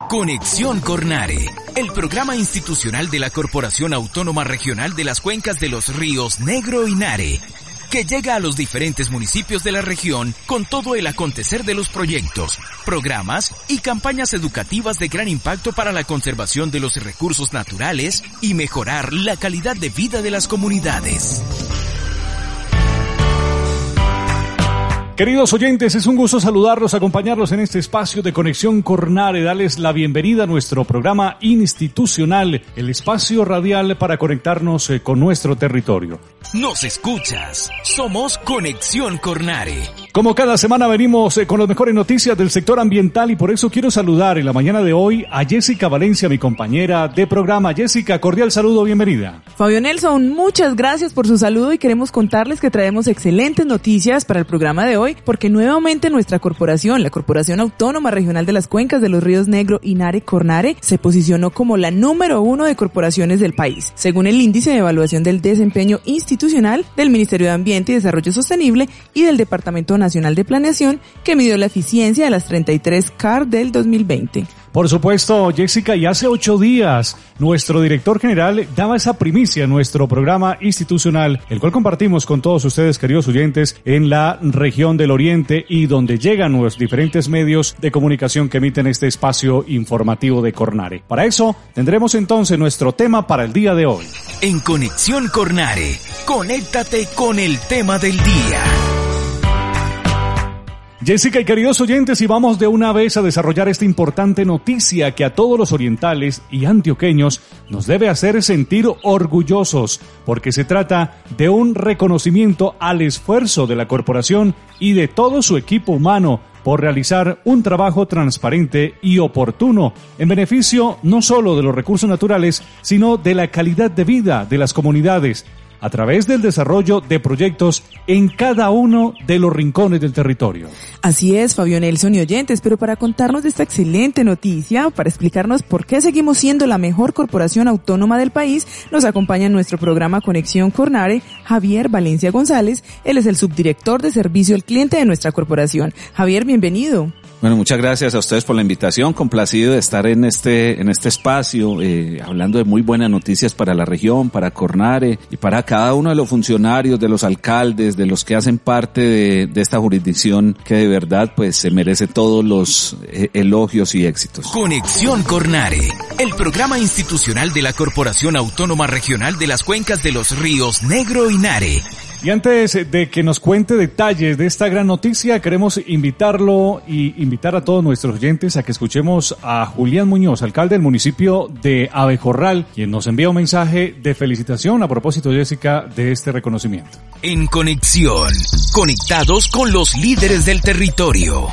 Conexión Cornare, el programa institucional de la Corporación Autónoma Regional de las Cuencas de los Ríos Negro y Nare, que llega a los diferentes municipios de la región con todo el acontecer de los proyectos, programas y campañas educativas de gran impacto para la conservación de los recursos naturales y mejorar la calidad de vida de las comunidades. Queridos oyentes, es un gusto saludarlos, acompañarlos en este espacio de Conexión Cornare, darles la bienvenida a nuestro programa institucional, el espacio radial para conectarnos eh, con nuestro territorio. Nos escuchas, somos Conexión Cornare. Como cada semana venimos eh, con las mejores noticias del sector ambiental y por eso quiero saludar en la mañana de hoy a Jessica Valencia, mi compañera de programa. Jessica, cordial saludo, bienvenida. Fabio Nelson, muchas gracias por su saludo y queremos contarles que traemos excelentes noticias para el programa de hoy porque nuevamente nuestra corporación, la Corporación Autónoma Regional de las Cuencas de los Ríos Negro y Nare Cornare, se posicionó como la número uno de corporaciones del país, según el índice de evaluación del desempeño institucional del Ministerio de Ambiente y Desarrollo Sostenible y del Departamento Nacional de Planeación, que midió la eficiencia de las 33 CAR del 2020. Por supuesto, Jessica, y hace ocho días nuestro director general daba esa primicia en nuestro programa institucional, el cual compartimos con todos ustedes, queridos oyentes, en la región del Oriente y donde llegan los diferentes medios de comunicación que emiten este espacio informativo de Cornare. Para eso, tendremos entonces nuestro tema para el día de hoy. En Conexión Cornare, conéctate con el tema del día. Jessica y queridos oyentes, y vamos de una vez a desarrollar esta importante noticia que a todos los orientales y antioqueños nos debe hacer sentir orgullosos, porque se trata de un reconocimiento al esfuerzo de la corporación y de todo su equipo humano por realizar un trabajo transparente y oportuno en beneficio no solo de los recursos naturales, sino de la calidad de vida de las comunidades a través del desarrollo de proyectos en cada uno de los rincones del territorio. Así es, Fabio Nelson y oyentes, pero para contarnos de esta excelente noticia, para explicarnos por qué seguimos siendo la mejor corporación autónoma del país, nos acompaña en nuestro programa Conexión Cornare Javier Valencia González. Él es el subdirector de servicio al cliente de nuestra corporación. Javier, bienvenido. Bueno, muchas gracias a ustedes por la invitación. Complacido de estar en este, en este espacio, eh, hablando de muy buenas noticias para la región, para Cornare y para cada uno de los funcionarios, de los alcaldes, de los que hacen parte de, de esta jurisdicción que de verdad pues se merece todos los eh, elogios y éxitos. Conexión Cornare, el programa institucional de la Corporación Autónoma Regional de las Cuencas de los Ríos Negro y Nare y antes de que nos cuente detalles de esta gran noticia, queremos invitarlo y invitar a todos nuestros oyentes a que escuchemos a Julián Muñoz, alcalde del municipio de Abejorral, quien nos envía un mensaje de felicitación a propósito, Jessica, de este reconocimiento. En conexión, conectados con los líderes del territorio.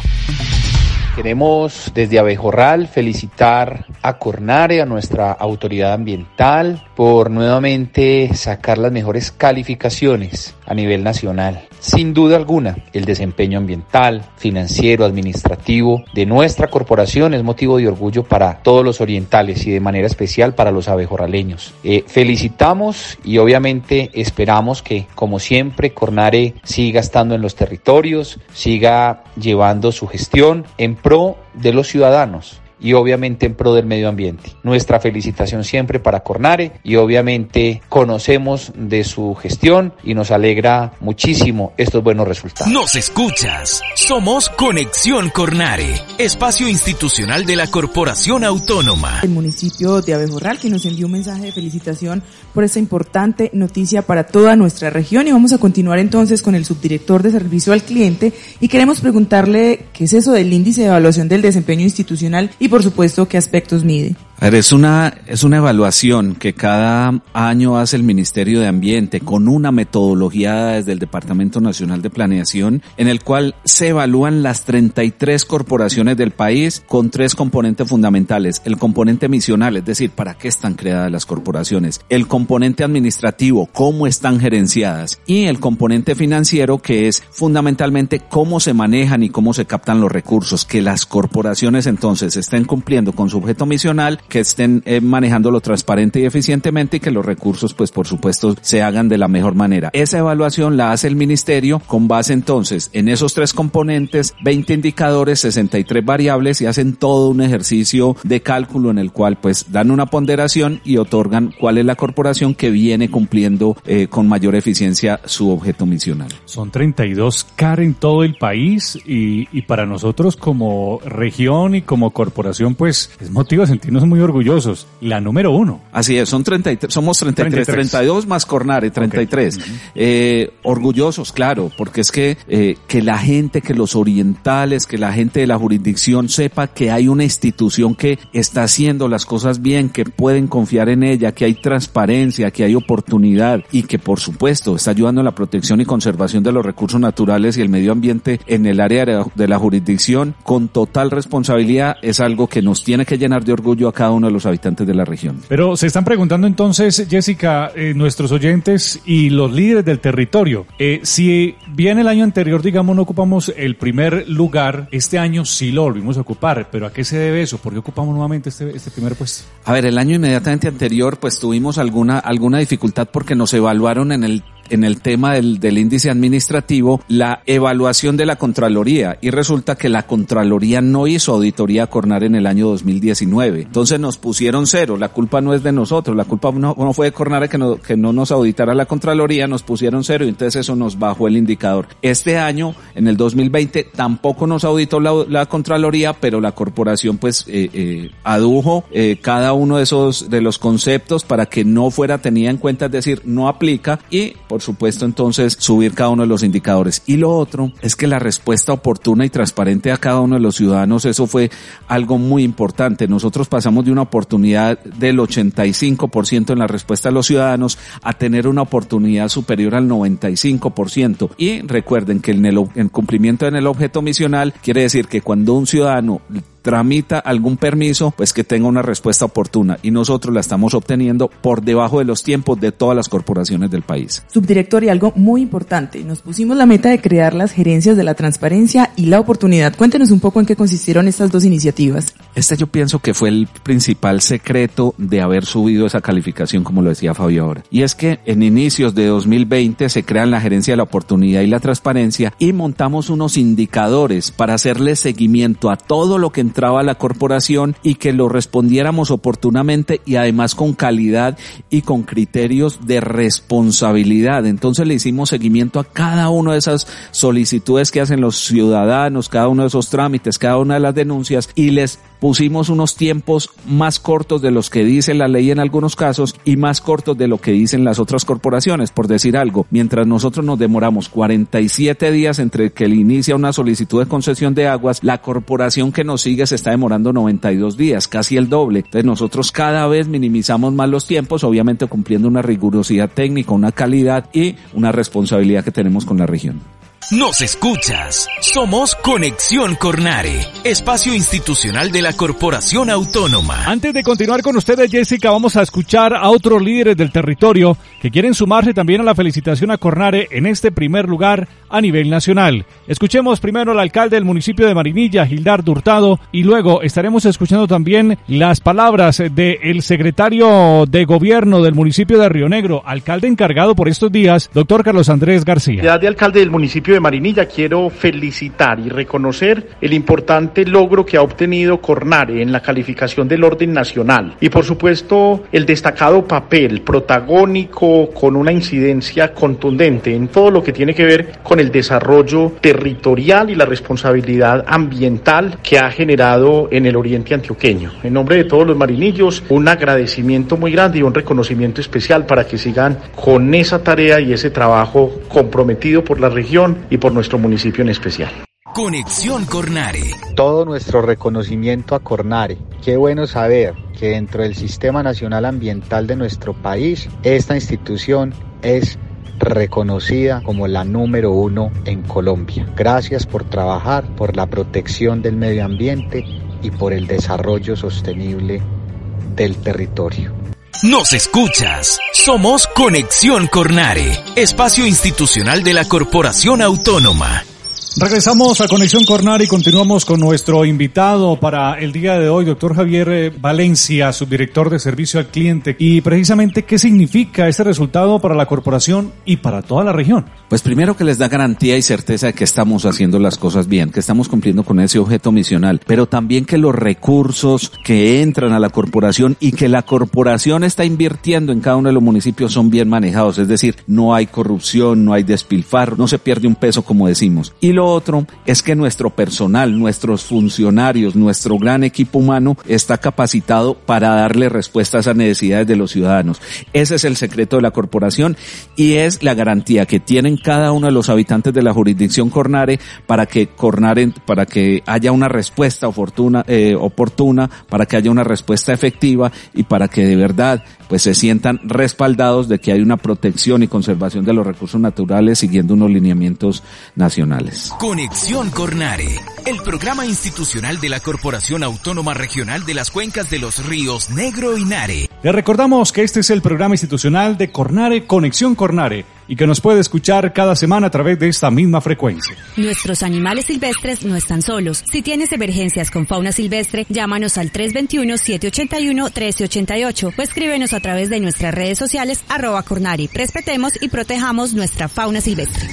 Queremos desde Abejorral felicitar a Cornare, a nuestra autoridad ambiental, por nuevamente sacar las mejores calificaciones a nivel nacional. Sin duda alguna, el desempeño ambiental, financiero, administrativo de nuestra corporación es motivo de orgullo para todos los orientales y de manera especial para los abejorraleños. Eh, felicitamos y obviamente esperamos que, como siempre, Cornare siga estando en los territorios, siga llevando su gestión en pro de los ciudadanos y obviamente en pro del medio ambiente. Nuestra felicitación siempre para Cornare y obviamente conocemos de su gestión y nos alegra muchísimo estos buenos resultados. Nos escuchas. Somos Conexión Cornare, espacio institucional de la Corporación Autónoma. El municipio de Abejorral que nos envió un mensaje de felicitación por esta importante noticia para toda nuestra región y vamos a continuar entonces con el subdirector de servicio al cliente y queremos preguntarle qué es eso del índice de evaluación del desempeño institucional y por supuesto qué aspectos mide. Es una, es una evaluación que cada año hace el Ministerio de Ambiente con una metodología desde el Departamento Nacional de Planeación en el cual se evalúan las 33 corporaciones del país con tres componentes fundamentales. El componente misional, es decir, para qué están creadas las corporaciones. El componente administrativo, cómo están gerenciadas. Y el componente financiero, que es fundamentalmente cómo se manejan y cómo se captan los recursos. Que las corporaciones entonces estén cumpliendo con su objeto misional que estén eh, manejándolo transparente y eficientemente y que los recursos, pues por supuesto, se hagan de la mejor manera. Esa evaluación la hace el ministerio con base entonces en esos tres componentes, 20 indicadores, 63 variables y hacen todo un ejercicio de cálculo en el cual pues dan una ponderación y otorgan cuál es la corporación que viene cumpliendo eh, con mayor eficiencia su objeto misional. Son 32 CAR en todo el país y, y para nosotros como región y como corporación pues es motivo de sentirnos muy orgullosos. La número uno. Así es, son 33, somos 33, 32 más Cornare, 33. eh, orgullosos, claro, porque es que, eh, que la gente, que los orientales, que la gente de la jurisdicción sepa que hay una institución que está haciendo las cosas bien, que pueden confiar en ella, que hay transparencia, que hay oportunidad y que por supuesto está ayudando en la protección y conservación de los recursos naturales y el medio ambiente en el área de la jurisdicción con total responsabilidad es algo que nos tiene que llenar de orgullo a cada uno de los habitantes de la región. Pero se están preguntando entonces, Jessica, eh, nuestros oyentes y los líderes del territorio, eh, si bien el año anterior, digamos, no ocupamos el primer lugar, este año sí lo volvimos a ocupar, pero ¿a qué se debe eso? ¿Por qué ocupamos nuevamente este, este primer puesto? A ver, el año inmediatamente anterior, pues tuvimos alguna, alguna dificultad porque nos evaluaron en el en el tema del, del, índice administrativo la evaluación de la Contraloría. Y resulta que la Contraloría no hizo auditoría a Cornar en el año 2019. Entonces nos pusieron cero, la culpa no es de nosotros, la culpa no, no fue de Cornar que no, que no nos auditara la Contraloría, nos pusieron cero y entonces eso nos bajó el indicador. Este año, en el 2020, tampoco nos auditó la, Contraloría, pero la corporación pues eh, eh, adujo eh, cada uno de esos, de los conceptos para que no fuera tenida en cuenta, es decir, no aplica y por supuesto entonces subir cada uno de los indicadores. Y lo otro es que la respuesta oportuna y transparente a cada uno de los ciudadanos, eso fue algo muy importante. Nosotros pasamos de una oportunidad del 85% en la respuesta a los ciudadanos a tener una oportunidad superior al 95%. Y recuerden que en el, en cumplimiento en el objeto misional quiere decir que cuando un ciudadano tramita algún permiso, pues que tenga una respuesta oportuna y nosotros la estamos obteniendo por debajo de los tiempos de todas las corporaciones del país. Subdirector, y algo muy importante, nos pusimos la meta de crear las gerencias de la transparencia y la oportunidad. Cuéntenos un poco en qué consistieron estas dos iniciativas. Este yo pienso que fue el principal secreto de haber subido esa calificación, como lo decía Fabio ahora. Y es que en inicios de 2020 se crean la gerencia de la oportunidad y la transparencia y montamos unos indicadores para hacerle seguimiento a todo lo que la corporación y que lo respondiéramos oportunamente y además con calidad y con criterios de responsabilidad. Entonces le hicimos seguimiento a cada una de esas solicitudes que hacen los ciudadanos, cada uno de esos trámites, cada una de las denuncias y les pusimos unos tiempos más cortos de los que dice la ley en algunos casos y más cortos de lo que dicen las otras corporaciones, por decir algo. Mientras nosotros nos demoramos 47 días entre que le inicia una solicitud de concesión de aguas, la corporación que nos sigue se está demorando 92 días, casi el doble. Entonces nosotros cada vez minimizamos más los tiempos, obviamente cumpliendo una rigurosidad técnica, una calidad y una responsabilidad que tenemos con la región. Nos escuchas. Somos Conexión Cornare, espacio institucional de la Corporación Autónoma. Antes de continuar con ustedes, Jessica, vamos a escuchar a otros líderes del territorio que quieren sumarse también a la felicitación a Cornare en este primer lugar a nivel nacional. Escuchemos primero al alcalde del municipio de Marinilla, Gildar Hurtado, y luego estaremos escuchando también las palabras del secretario de gobierno del municipio de Río Negro, alcalde encargado por estos días, doctor Carlos Andrés García. de alcalde del municipio de Marinilla quiero felicitar y reconocer el importante logro que ha obtenido Cornare en la calificación del orden nacional y por supuesto el destacado papel protagónico con una incidencia contundente en todo lo que tiene que ver con el desarrollo territorial y la responsabilidad ambiental que ha generado en el oriente antioqueño. En nombre de todos los marinillos, un agradecimiento muy grande y un reconocimiento especial para que sigan con esa tarea y ese trabajo comprometido por la región y por nuestro municipio en especial. Conexión Cornare. Todo nuestro reconocimiento a Cornare. Qué bueno saber que dentro del Sistema Nacional Ambiental de nuestro país, esta institución es reconocida como la número uno en Colombia. Gracias por trabajar por la protección del medio ambiente y por el desarrollo sostenible del territorio. Nos escuchas. Somos Conexión Cornare, espacio institucional de la Corporación Autónoma. Regresamos a Conexión Cornar y continuamos con nuestro invitado para el día de hoy, doctor Javier eh, Valencia, subdirector de servicio al cliente. Y precisamente, ¿qué significa este resultado para la corporación y para toda la región? Pues primero que les da garantía y certeza de que estamos haciendo las cosas bien, que estamos cumpliendo con ese objeto misional, pero también que los recursos que entran a la corporación y que la corporación está invirtiendo en cada uno de los municipios son bien manejados, es decir, no hay corrupción, no hay despilfarro, no se pierde un peso como decimos. Y otro es que nuestro personal, nuestros funcionarios, nuestro gran equipo humano está capacitado para darle respuesta a esas necesidades de los ciudadanos. Ese es el secreto de la corporación y es la garantía que tienen cada uno de los habitantes de la jurisdicción Cornare para que Cornare, para que haya una respuesta oportuna, eh, oportuna, para que haya una respuesta efectiva y para que de verdad pues se sientan respaldados de que hay una protección y conservación de los recursos naturales siguiendo unos lineamientos nacionales. Conexión Cornare, el programa institucional de la Corporación Autónoma Regional de las Cuencas de los Ríos Negro y Nare. Le recordamos que este es el programa institucional de Cornare Conexión Cornare y que nos puede escuchar cada semana a través de esta misma frecuencia. Nuestros animales silvestres no están solos. Si tienes emergencias con fauna silvestre, llámanos al 321-781-1388 o escríbenos a través de nuestras redes sociales arroba Cornari. Respetemos y protejamos nuestra fauna silvestre.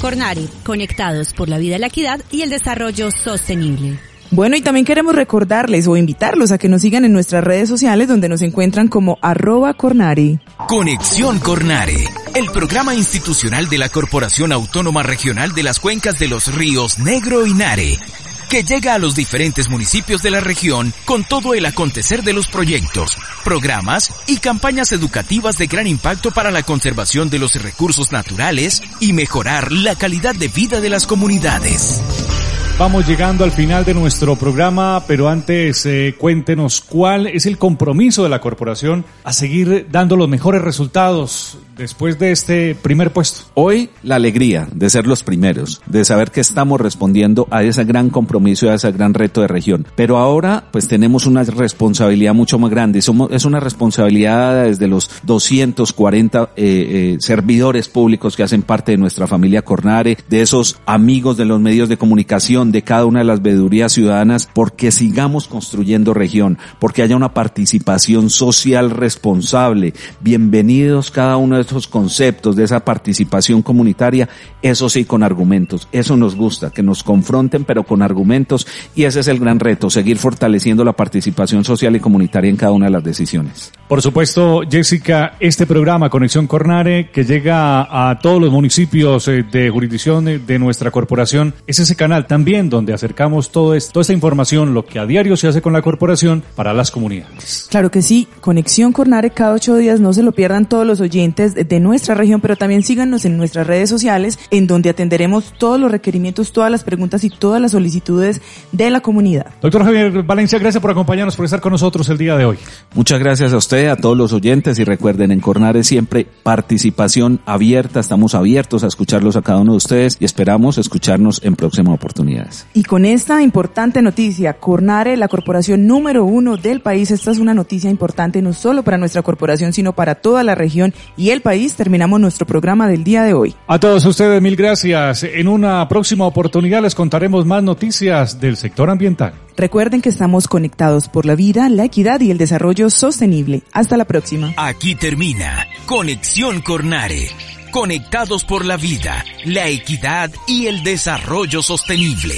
Cornari, conectados por la vida, la equidad y el desarrollo sostenible. Bueno, y también queremos recordarles o invitarlos a que nos sigan en nuestras redes sociales donde nos encuentran como arroba Cornari. Conexión Cornare, el programa institucional de la Corporación Autónoma Regional de las Cuencas de los Ríos Negro y Nare, que llega a los diferentes municipios de la región con todo el acontecer de los proyectos, programas y campañas educativas de gran impacto para la conservación de los recursos naturales y mejorar la calidad de vida de las comunidades. Vamos llegando al final de nuestro programa, pero antes eh, cuéntenos cuál es el compromiso de la corporación a seguir dando los mejores resultados después de este primer puesto. Hoy la alegría de ser los primeros, de saber que estamos respondiendo a ese gran compromiso y a ese gran reto de región. Pero ahora pues tenemos una responsabilidad mucho más grande. Somos, es una responsabilidad desde los 240 eh, eh, servidores públicos que hacen parte de nuestra familia Cornare, de esos amigos de los medios de comunicación, de cada una de las veedurías ciudadanas, porque sigamos construyendo región, porque haya una participación social responsable. Bienvenidos cada uno de esos conceptos, de esa participación comunitaria, eso sí con argumentos. Eso nos gusta, que nos confronten pero con argumentos y ese es el gran reto, seguir fortaleciendo la participación social y comunitaria en cada una de las decisiones. Por supuesto, Jessica, este programa Conexión Cornare que llega a todos los municipios eh, de jurisdicción de nuestra corporación, es ese canal también donde acercamos todo esto, toda esta información, lo que a diario se hace con la corporación para las comunidades. Claro que sí, Conexión Cornare cada ocho días, no se lo pierdan todos los oyentes de nuestra región, pero también síganos en nuestras redes sociales, en donde atenderemos todos los requerimientos, todas las preguntas y todas las solicitudes de la comunidad. Doctor Javier Valencia, gracias por acompañarnos, por estar con nosotros el día de hoy. Muchas gracias a usted, a todos los oyentes y recuerden, en Cornare siempre participación abierta, estamos abiertos a escucharlos a cada uno de ustedes y esperamos escucharnos en próximas Y con esta importante noticia, Cornare, la corporación número uno del país, esta es una noticia importante no solo para nuestra corporación, sino para toda la región y el país, terminamos nuestro programa del día de hoy. A todos ustedes, mil gracias. En una próxima oportunidad les contaremos más noticias del sector ambiental. Recuerden que estamos conectados por la vida, la equidad y el desarrollo sostenible. Hasta la próxima. Aquí termina Conexión Cornare. Conectados por la vida, la equidad y el desarrollo sostenible.